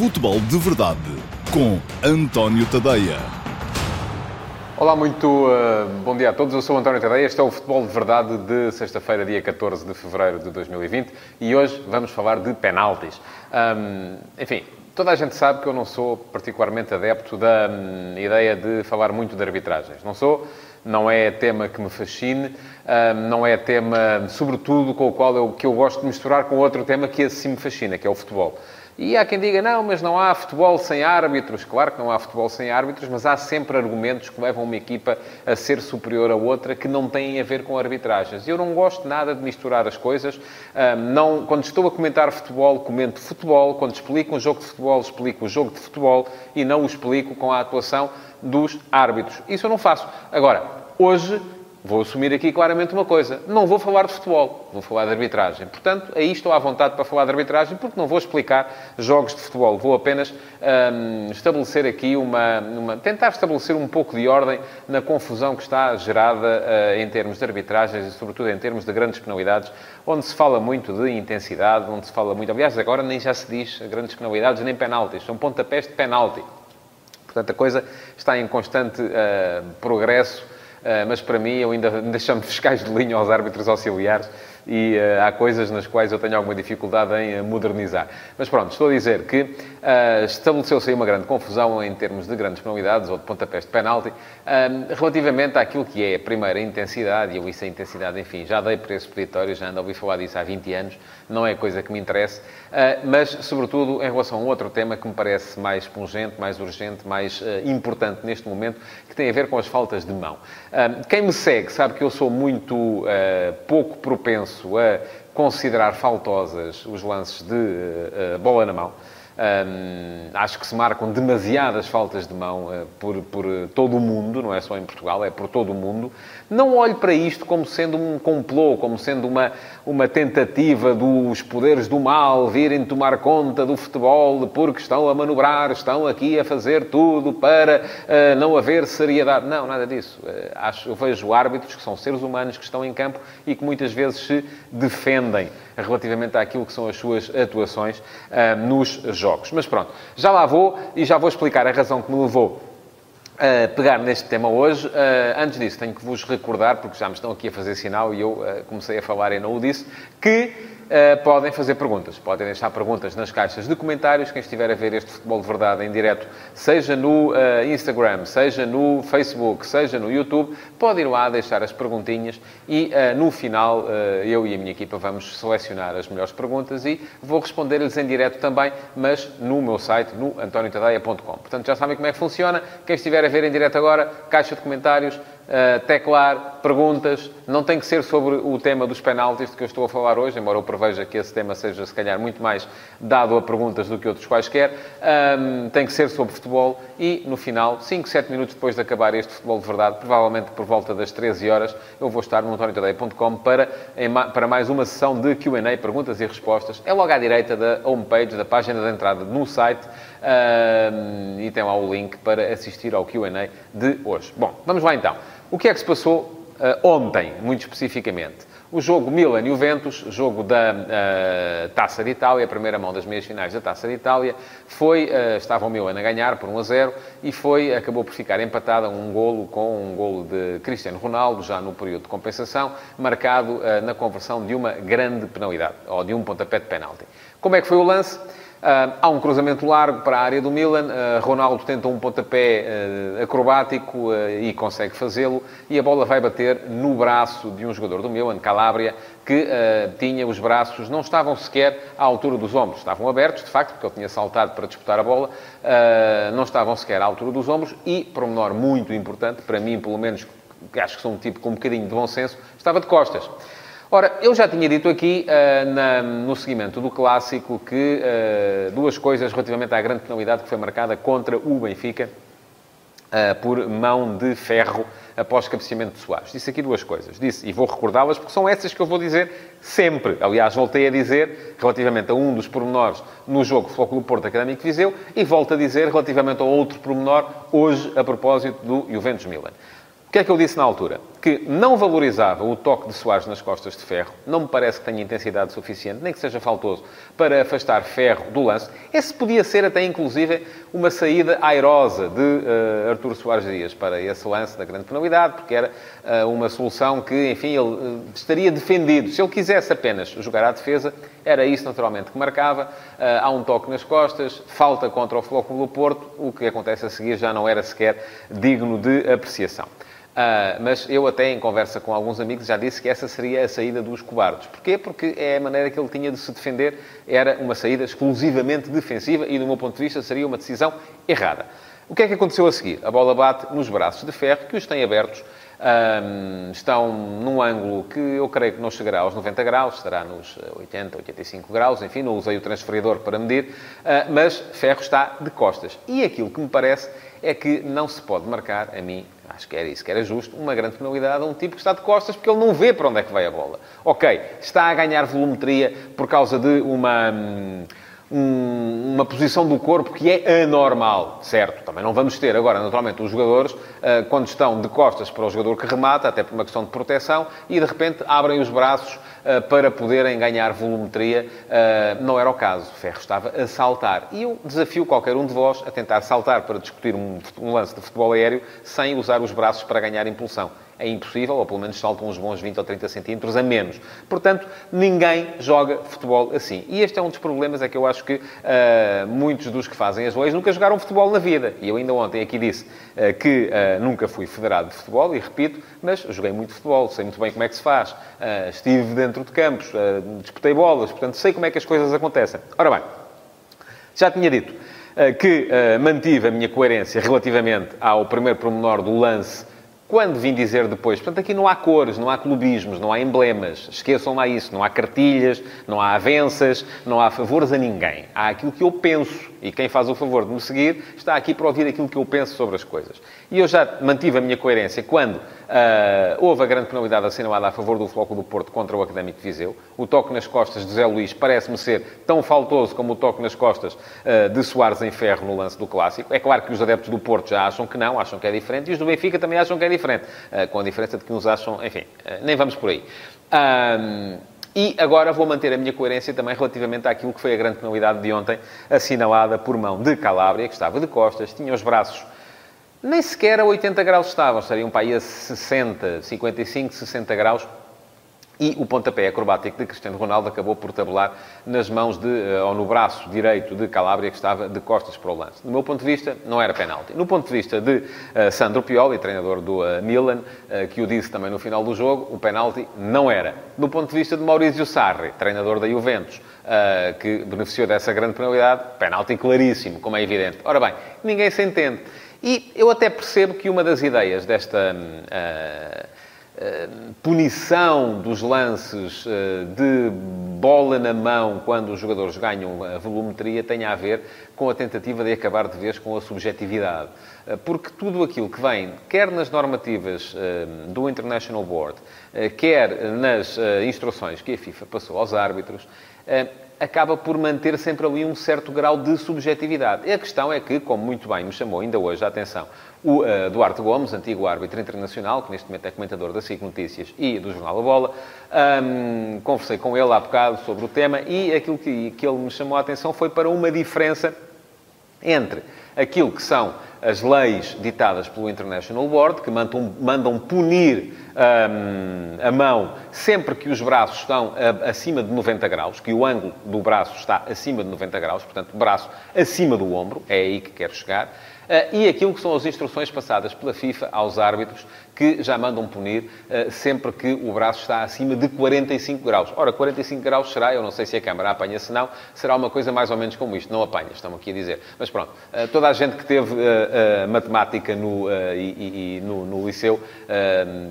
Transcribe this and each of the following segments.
Futebol de Verdade com António Tadeia. Olá, muito uh, bom dia a todos. Eu sou António Tadeia. Este é o Futebol de Verdade de sexta-feira, dia 14 de fevereiro de 2020. E hoje vamos falar de penaltis. Um, enfim, toda a gente sabe que eu não sou particularmente adepto da um, ideia de falar muito de arbitragens. Não sou não é tema que me fascine, não é tema, sobretudo, com o qual eu, que eu gosto de misturar com outro tema que esse sim me fascina, que é o futebol. E há quem diga, não, mas não há futebol sem árbitros. Claro que não há futebol sem árbitros, mas há sempre argumentos que levam uma equipa a ser superior a outra que não têm a ver com arbitragens. Eu não gosto nada de misturar as coisas. Não, quando estou a comentar futebol, comento futebol. Quando explico um jogo de futebol, explico o jogo de futebol e não o explico com a atuação dos árbitros. Isso eu não faço. Agora, hoje vou assumir aqui claramente uma coisa. Não vou falar de futebol, vou falar de arbitragem. Portanto, aí estou à vontade para falar de arbitragem, porque não vou explicar jogos de futebol. Vou apenas hum, estabelecer aqui uma, uma, tentar estabelecer um pouco de ordem na confusão que está gerada uh, em termos de arbitragens e, sobretudo, em termos de grandes penalidades, onde se fala muito de intensidade, onde se fala muito... Aliás, agora nem já se diz grandes penalidades nem penaltis. São pontapés de penalti. Portanto, a coisa está em constante uh, progresso, mas para mim eu ainda, ainda chamo fiscais de linha aos árbitros auxiliares e uh, há coisas nas quais eu tenho alguma dificuldade em modernizar. Mas pronto, estou a dizer que uh, estabeleceu-se aí uma grande confusão em termos de grandes penalidades ou de pontapés de penalti, uh, relativamente àquilo que é a primeira intensidade, e eu isso a intensidade, enfim, já dei esse peditório, já ando a ouvir falar disso há 20 anos, não é coisa que me interesse, mas sobretudo em relação a um outro tema que me parece mais pungente, mais urgente, mais importante neste momento, que tem a ver com as faltas de mão. Quem me segue sabe que eu sou muito pouco propenso a considerar faltosas os lances de uh, bola na mão. Um, acho que se marcam demasiadas faltas de mão uh, por, por todo o mundo, não é só em Portugal, é por todo o mundo. Não olho para isto como sendo um complô, como sendo uma, uma tentativa dos poderes do mal virem tomar conta do futebol porque estão a manobrar, estão aqui a fazer tudo para uh, não haver seriedade. Não, nada disso. Uh, acho, eu vejo árbitros que são seres humanos que estão em campo e que muitas vezes se defendem relativamente àquilo que são as suas atuações uh, nos jogos. Mas pronto, já lá vou e já vou explicar a razão que me levou a pegar neste tema hoje. Uh, antes disso, tenho que vos recordar, porque já me estão aqui a fazer sinal e eu uh, comecei a falar e não o disse, que uh, podem fazer perguntas. Podem deixar perguntas nas caixas de comentários. Quem estiver a ver este Futebol de Verdade em direto, seja no Instagram, seja no Facebook, seja no YouTube, pode ir lá deixar as perguntinhas e no final eu e a minha equipa vamos selecionar as melhores perguntas e vou responder-lhes em direto também, mas no meu site, no antoniotadeia.com. Portanto, já sabem como é que funciona. Quem estiver a ver em direto agora, caixa de comentários, uh, teclar, perguntas. Não tem que ser sobre o tema dos penaltis de que eu estou a falar hoje, embora eu preveja que esse tema seja, se calhar, muito mais dado a perguntas do que outros quaisquer. Um, tem que ser sobre futebol e, no final, 5, 7 minutos depois de acabar este futebol de verdade, provavelmente por volta das 13 horas, eu vou estar no antoniotadeia.com para, para mais uma sessão de Q&A, perguntas e respostas. É logo à direita da homepage, da página de entrada no site. Um, e tem lá o link para assistir ao Q&A de hoje. Bom, vamos lá então. O que é que se passou uh, ontem, muito especificamente? O jogo Milan-Juventus, jogo da uh, Taça de Itália, a primeira mão das meias finais da Taça de Itália, foi, uh, estava o Milan a ganhar por 1 a 0 e foi, acabou por ficar empatada um golo com um golo de Cristiano Ronaldo, já no período de compensação, marcado uh, na conversão de uma grande penalidade, ou de um pontapé de penalti. Como é que foi o lance? Uh, há um cruzamento largo para a área do Milan. Uh, Ronaldo tenta um pontapé uh, acrobático e consegue fazê-lo. E a bola vai bater no braço de um jogador do Milan, Calabria, que tinha os braços, não estavam sequer à altura dos ombros. Estavam abertos, de facto, porque ele tinha saltado para disputar a bola. não estavam sequer à altura dos ombros. E, por um menor muito importante, para mim, pelo menos, acho que sou um tipo com um bocadinho de bom senso, estava de costas. Ora, eu já tinha dito aqui, uh, na, no seguimento do clássico, que uh, duas coisas relativamente à grande penalidade que foi marcada contra o Benfica uh, por mão de ferro após cabeceamento de Soares. Disse aqui duas coisas. Disse, e vou recordá-las, porque são essas que eu vou dizer sempre. Aliás, voltei a dizer relativamente a um dos pormenores no jogo Flóculo Porto Académico Viseu e volto a dizer relativamente a outro pormenor hoje a propósito do Juventus Milan. O que é que eu disse na altura? Que não valorizava o toque de Soares nas costas de Ferro. Não me parece que tenha intensidade suficiente, nem que seja faltoso, para afastar Ferro do lance. Esse podia ser até, inclusive, uma saída airosa de uh, Artur Soares Dias para esse lance da grande penalidade, porque era uh, uma solução que, enfim, ele uh, estaria defendido. Se ele quisesse apenas jogar à defesa, era isso naturalmente que marcava. há um toque nas costas, falta contra o Flóculo do Porto. O que acontece a seguir já não era sequer digno de apreciação. Uh, mas eu até em conversa com alguns amigos já disse que essa seria a saída dos cobardes. Porquê? Porque é a maneira que ele tinha de se defender, era uma saída exclusivamente defensiva e, do meu ponto de vista, seria uma decisão errada. O que é que aconteceu a seguir? A bola bate nos braços de ferro, que os tem abertos, um, estão num ângulo que eu creio que não chegará aos 90 graus, estará nos 80, 85 graus, enfim, não usei o transferidor para medir, uh, mas Ferro está de costas. E aquilo que me parece é que não se pode marcar, a mim, acho que era isso que era justo, uma grande penalidade a um tipo que está de costas porque ele não vê para onde é que vai a bola. Ok, está a ganhar volumetria por causa de uma. Hum, uma posição do corpo que é anormal, certo? Também não vamos ter agora, naturalmente, os jogadores, ah, quando estão de costas para o jogador que remata, até por uma questão de proteção, e de repente abrem os braços para poderem ganhar volumetria. Ah, não era o caso. Ferro estava a saltar. E eu desafio qualquer um de vós a tentar saltar para discutir um lance de futebol aéreo sem usar os braços para ganhar impulsão é impossível, ou pelo menos saltam uns bons 20 ou 30 centímetros a menos. Portanto, ninguém joga futebol assim. E este é um dos problemas, é que eu acho que uh, muitos dos que fazem as leis nunca jogaram futebol na vida. E eu ainda ontem aqui disse uh, que uh, nunca fui federado de futebol, e repito, mas joguei muito futebol, sei muito bem como é que se faz. estive dentro de campos, disputei bolas, portanto, sei como é que as coisas acontecem. Ora bem, já tinha dito que mantive a minha coerência relativamente ao primeiro promenor do lance quando vim dizer depois, portanto, aqui não há cores, não há clubismos, não há emblemas, esqueçam lá isso, não há cartilhas, não há avanças, não há favores a ninguém. Há aquilo que eu penso e quem faz o favor de me seguir está aqui para ouvir aquilo que eu penso sobre as coisas. E eu já mantive a minha coerência quando uh, houve a grande penalidade assinalada a favor do Floco do Porto contra o Académico de Viseu. O toque nas costas de Zé Luís parece-me ser tão faltoso como o toque nas costas uh, de Soares em ferro no lance do Clássico. É claro que os adeptos do Porto já acham que não, acham que é diferente, e os do Benfica também acham que é diferente. Uh, com a diferença de que uns acham... Enfim, nem vamos por aí. E agora vou manter a minha coerência também relativamente àquilo que foi a grande penalidade de ontem, assinalada por mão de Calabria, que estava de costas, tinha os braços nem sequer a 80 graus estavam, estariam para aí a 60, 55, 60 graus. E o pontapé acrobático de Cristiano Ronaldo acabou por tabular nas mãos de, eh, ou no braço direito de Calabria, que estava de costas para o lance. Do meu ponto de vista, não era penalti. No ponto de vista de uh, Sandro Pioli, treinador do uh, Milan, uh, que o disse também no final do jogo, o penalti não era. Do ponto de vista de Maurizio Sarri, treinador da Juventus, que beneficiou dessa grande penalidade, penalti claríssimo, como é evidente. Ora bem, ninguém se entende. E eu até percebo que uma das ideias desta uh, punição dos lances uh, de bola na mão quando os jogadores ganham a volumetria tenha a ver com a tentativa de acabar de vez com a subjetividade. Porque tudo aquilo que vem, quer nas normativas do International Board, quer nas instruções que a FIFA passou aos árbitros, acaba por manter sempre ali um certo grau de subjetividade. E a questão é que, como muito bem me chamou ainda hoje a atenção o uh, Duarte Gomes, antigo árbitro internacional, que neste momento é comentador da SIC Notícias e do Jornal da Bola, um, conversei com ele há bocado sobre o tema e aquilo que, que ele me chamou a atenção foi para uma diferença entre aquilo que são as leis ditadas pelo International Board, que mandam, mandam punir um, a mão sempre que os braços estão acima de 90 graus, que o ângulo do braço está acima de 90 graus, portanto, braço acima do ombro, é aí que quero chegar. Eh, e aquilo que são as instruções passadas pela FIFA aos árbitros, que já mandam punir eh, sempre que o braço está acima de 45 graus. Ora, 45 graus será, eu não sei se a câmara apanha, se não, será uma coisa mais ou menos como isto. Não apanha, estamos aqui a dizer. Mas pronto, eh, toda a gente que teve matemática no, e, e no, no liceu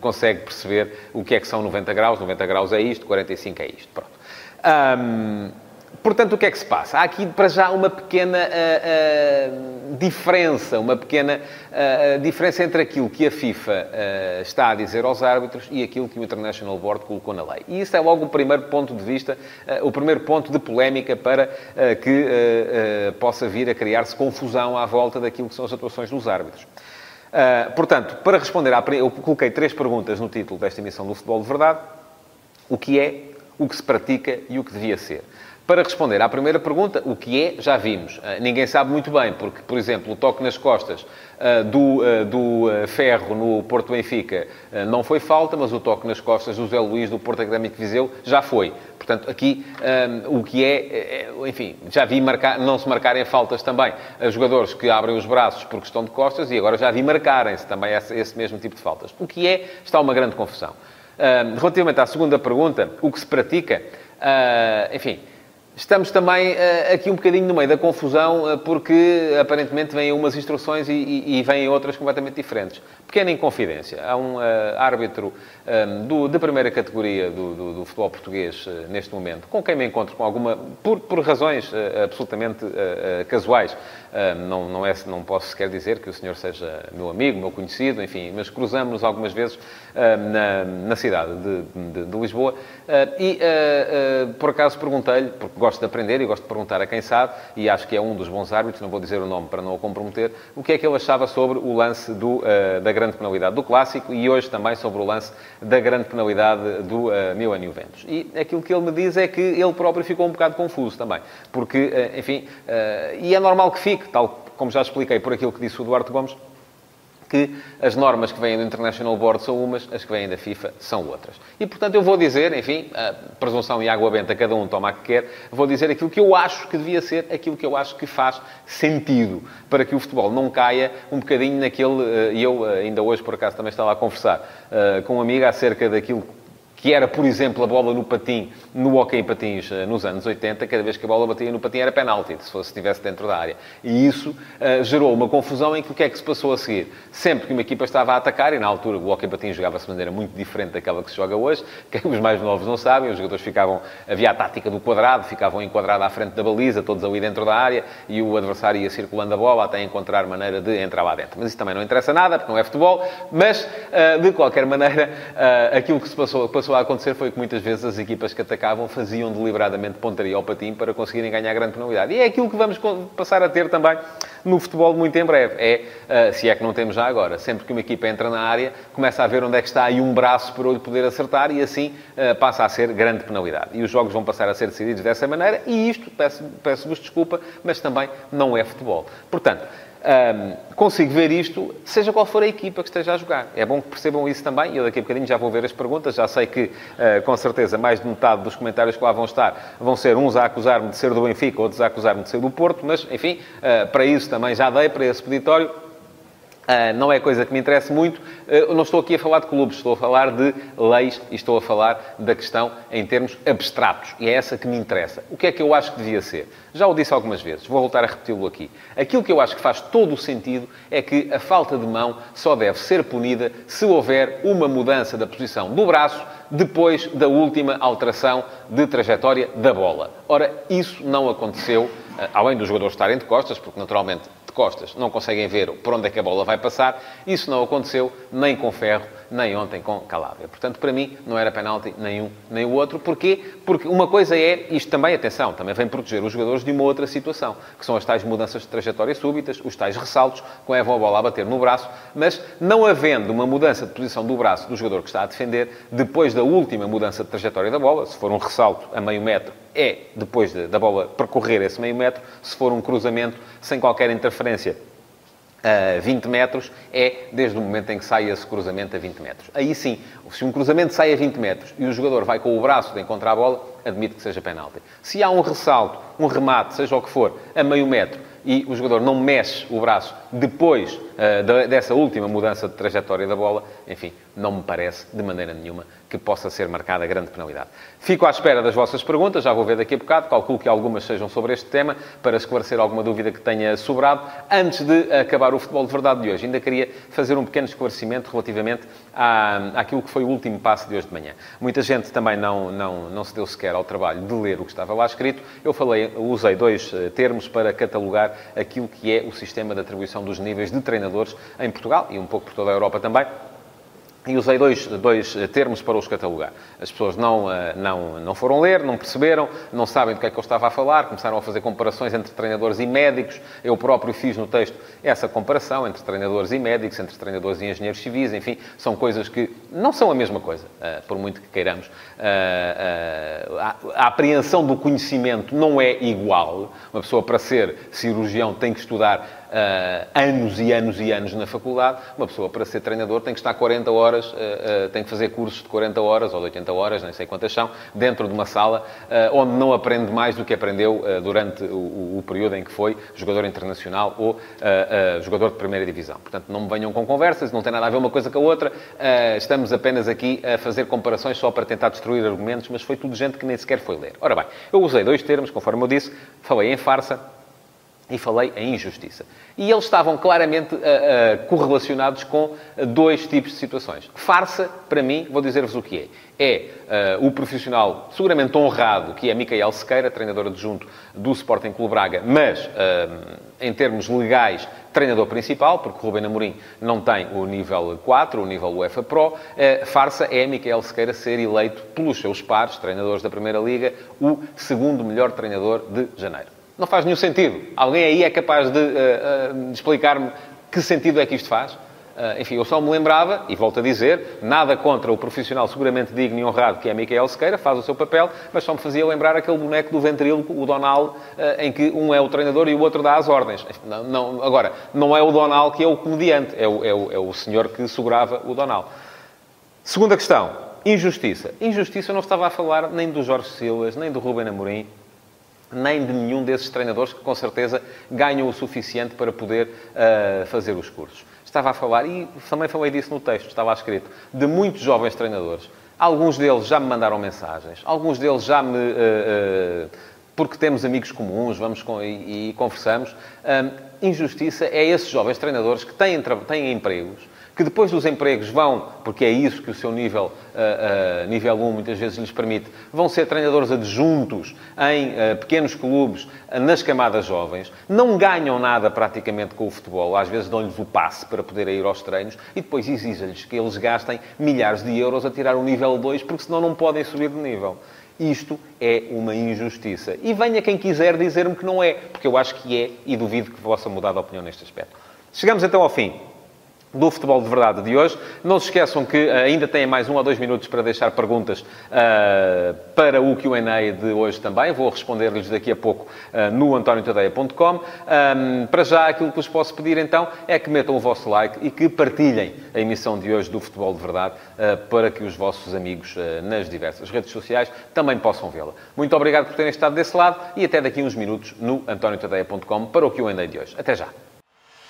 consegue perceber o que é que são 90 graus. 90 graus é isto, 45 é isto. Pronto. Um, Portanto, o que é que se passa? Há aqui, para já, uma pequena uh, uh, diferença, uma pequena uh, diferença entre aquilo que a FIFA está a dizer aos árbitros e aquilo que o International Board colocou na lei. E isso é logo o primeiro ponto de vista, o primeiro ponto de polémica para que possa vir a criar-se confusão à volta daquilo que são as atuações dos árbitros. Portanto, para responder à... Eu coloquei três perguntas no título desta emissão do Futebol de Verdade. O que é, o que se pratica e o que devia ser. Para responder à primeira pergunta, o que é, já vimos. Uh, ninguém sabe muito bem, porque, por exemplo, o toque nas costas uh, do, uh, do Ferro no Porto Benfica não foi falta, mas o toque nas costas do Zé Luís do Porto Académico Viseu já foi. Portanto, aqui um, o que é, é, enfim, já vi marcar, não se marcarem faltas também a jogadores que abrem os braços por questão de costas e agora já vi marcarem-se também esse, esse, mesmo tipo de faltas. O que é, está uma grande confusão. Um, relativamente à segunda pergunta, o que se pratica, enfim Estamos também uh, aqui um bocadinho no meio da confusão, uh, porque aparentemente vêm umas instruções e, e, e vêm outras completamente diferentes. Pequena inconfidência. Há um uh, árbitro um, do, de primeira categoria do, do, do futebol português neste momento, com quem me encontro com alguma. por, por razões absolutamente casuais. não, não, é, não posso sequer dizer que o senhor seja meu amigo, meu conhecido, enfim, mas cruzamos-nos algumas vezes na, na cidade de, de, de Lisboa e por acaso perguntei-lhe, porque gosto de aprender e gosto de perguntar a quem sabe, e acho que é um dos bons árbitros, não vou dizer o nome para não o comprometer, o que é que ele achava sobre o lance do, uh, da grande penalidade do Clássico e hoje também sobre o lance da grande penalidade do uh, Milan Juventus. E aquilo que ele me diz é que ele próprio ficou um bocado confuso também, porque, uh, enfim, uh, e é normal que fique, tal como já expliquei por aquilo que disse o Duarte Gomes, que as normas que vêm do International Board são umas, as que vêm da FIFA são outras. E, portanto, eu vou dizer, enfim, presunção e água benta, cada um toma a que quer, vou dizer aquilo que eu acho que devia ser, aquilo que eu acho que faz sentido para que o futebol não caia um bocadinho naquele... Eh, e eu eh, ainda hoje, por acaso, também estava a conversar uh, com uma amiga acerca daquilo que era, por exemplo, a bola no patim, no hockey em patins eh, nos anos 80, cada vez que a bola batia no patim era penalti, se fosse estivesse dentro da área. E isso uh, gerou uma confusão em que o que é que se passou a seguir? Sempre que uma equipa estava a atacar, e na altura o hockey em patins jogava-se de maneira muito diferente daquela que se joga hoje, que os mais novos não sabem, os jogadores ficavam, havia a tática do quadrado, ficavam enquadrados à frente da baliza, todos ali dentro da área, e o adversário ia circulando a bola até encontrar maneira de entrar lá dentro. Mas isso também não interessa nada, porque não é futebol, mas, uh, de qualquer maneira, uh, aquilo que se passou, passou a acontecer foi que muitas vezes as equipas que atacavam faziam deliberadamente pontaria ao patim para conseguirem ganhar grande penalidade. E é aquilo que vamos passar a ter também no futebol muito em breve. É, uh, se é que não temos já agora, sempre que uma equipa entra na área, começa a ver onde é que está aí um braço para o poder acertar e assim uh, passa a ser grande penalidade. E os jogos vão passar a ser decididos dessa maneira e isto, peço-vos peço desculpa, mas também não é futebol. Portanto, um, consigo ver isto, seja qual for a equipa que esteja a jogar. É bom que percebam isso também, eu daqui a bocadinho já vou ver as perguntas, já sei que, uh, com certeza, mais de metade dos comentários que lá vão estar vão ser uns a acusar-me de ser do Benfica, outros a acusar-me de ser do Porto, mas, enfim, uh, para isso também já dei, para esse peditório, Uh, não é coisa que me interessa muito. Uh, não estou aqui a falar de clubes, estou a falar de leis e estou a falar da questão em termos abstratos. E é essa que me interessa. O que é que eu acho que devia ser? Já o disse algumas vezes, vou voltar a repeti-lo aqui. Aquilo que eu acho que faz todo o sentido é que a falta de mão só deve ser punida se houver uma mudança da posição do braço depois da última alteração de trajetória da bola. Ora, isso não aconteceu, uh, além dos jogadores estarem de costas, porque naturalmente costas, não conseguem ver por onde é que a bola vai passar. Isso não aconteceu nem com Ferro, nem ontem com Calabria. Portanto, para mim, não era penalti nenhum nem o outro. Porquê? Porque uma coisa é, isto também, atenção, também vem proteger os jogadores de uma outra situação, que são as tais mudanças de trajetória súbitas, os tais ressaltos, com a bola a bater no braço, mas não havendo uma mudança de posição do braço do jogador que está a defender, depois da última mudança de trajetória da bola, se for um ressalto a meio metro, é depois de, da bola percorrer esse meio metro, se for um cruzamento sem qualquer interferência a 20 metros, é desde o momento em que sai esse cruzamento a 20 metros. Aí sim, se um cruzamento sai a 20 metros e o jogador vai com o braço de encontrar a bola, admite que seja penalti. Se há um ressalto, um remate, seja o que for, a meio metro, e o jogador não mexe o braço depois uh, dessa última mudança de trajetória da bola, enfim, não me parece de maneira nenhuma que possa ser marcada grande penalidade. Fico à espera das vossas perguntas, já vou ver daqui a bocado, calculo que algumas sejam sobre este tema, para esclarecer alguma dúvida que tenha sobrado. Antes de acabar o futebol de verdade de hoje, ainda queria fazer um pequeno esclarecimento relativamente à, àquilo que foi o último passo de hoje de manhã. Muita gente também não, não, não se deu sequer ao trabalho de ler o que estava lá escrito. Eu falei, usei dois eh, termos para catalogar aquilo que é o sistema de atribuição dos níveis de treinadores em Portugal e um pouco por toda a Europa também e usei dois, dois termos para os catalogar. As pessoas não, eh, não, não foram ler, não perceberam, não sabem do que é que eu estava a falar, começaram a fazer comparações entre treinadores e médicos. Eu próprio fiz no texto essa comparação entre treinadores e médicos, entre treinadores e engenheiros civis, enfim, são coisas que não são a mesma coisa, eh, por muito que queiramos. Eh, a apreensão do conhecimento não é igual. Uma pessoa, para ser cirurgião, tem que estudar uh, anos e anos e anos na faculdade, uma pessoa para ser treinador tem que estar 40 horas, uh, uh, tem que fazer cursos de 40 horas ou de 80 horas, nem sei quantas são, dentro de uma sala onde não aprende mais do que aprendeu durante o, o, período em que foi jogador internacional ou jogador de primeira divisão. Portanto, não me venham com conversas, não tem nada a ver uma coisa com a outra. estamos apenas aqui a fazer comparações só para tentar destruir argumentos, mas foi tudo gente que nem sequer foi ler. Ora bem, eu usei dois termos, conforme eu disse, falei em farsa e falei em injustiça. E eles estavam claramente uh, uh, correlacionados com dois tipos de situações. Farsa, para mim, vou dizer-vos o que é. É uh, o profissional seguramente honrado, que é Micael Sequeira, treinador adjunto do Sporting Clube Braga, mas, em termos legais, treinador principal, porque o Rubén Amorim não tem o nível 4, o nível UEFA Pro. farsa é Micael Sequeira ser eleito pelos seus pares, treinadores da Primeira Liga, o segundo melhor treinador de janeiro. Não faz nenhum sentido. Alguém aí é capaz de, uh, uh, explicar-me que sentido é que isto faz? Uh, enfim, eu só me lembrava, e volto a dizer, nada contra o profissional seguramente digno e honrado que é Micael Sequeira, faz o seu papel, mas só me fazia lembrar aquele boneco do ventríloco, o Donald, uh, em que um é o treinador e o outro dá as ordens. Não, não, agora, não é o Donald que é o comediante, é o, é o, é o senhor que segurava o Donald. Segunda questão, injustiça. Injustiça eu não estava a falar nem do Jorge Silas, nem do Ruben Amorim, nem de nenhum desses treinadores que, com certeza, ganham o suficiente para poder uh, fazer os cursos. Estava a falar, e também falei disso no texto, estava escrito, de muitos jovens treinadores. Alguns deles já me mandaram mensagens, alguns deles já me. Uh, uh, porque temos amigos comuns, vamos com, e, e, conversamos. injustiça é esses jovens treinadores que têm, têm empregos, que depois dos empregos vão, porque é isso que o seu nível, uh, uh, nível 1 muitas vezes lhes permite, vão ser treinadores adjuntos em uh, pequenos clubes, nas camadas jovens, não ganham nada praticamente com o futebol, às vezes dão-lhes o passe para poderem ir aos treinos e depois exigem-lhes que eles gastem milhares de euros a tirar o nível 2, porque senão não podem subir de nível. Isto é uma injustiça. E venha quem quiser dizer-me que não é, porque eu acho que é e duvido que possa mudar de opinião neste aspecto. Chegamos então ao fim do Futebol de Verdade de hoje. Não se esqueçam que ainda têm mais um ou dois minutos para deixar perguntas uh, para o Q&A de hoje também. Vou responder-lhes daqui a pouco uh, no antoniotadeia.com. Um, para já, aquilo que vos posso pedir então é que metam o vosso like e que partilhem a emissão de hoje do Futebol de Verdade uh, para que os vossos amigos nas diversas redes sociais também possam vê-la. Muito obrigado por terem estado desse lado e até daqui a uns minutos no antoniotadeia.com para o Q&A de hoje. Até já!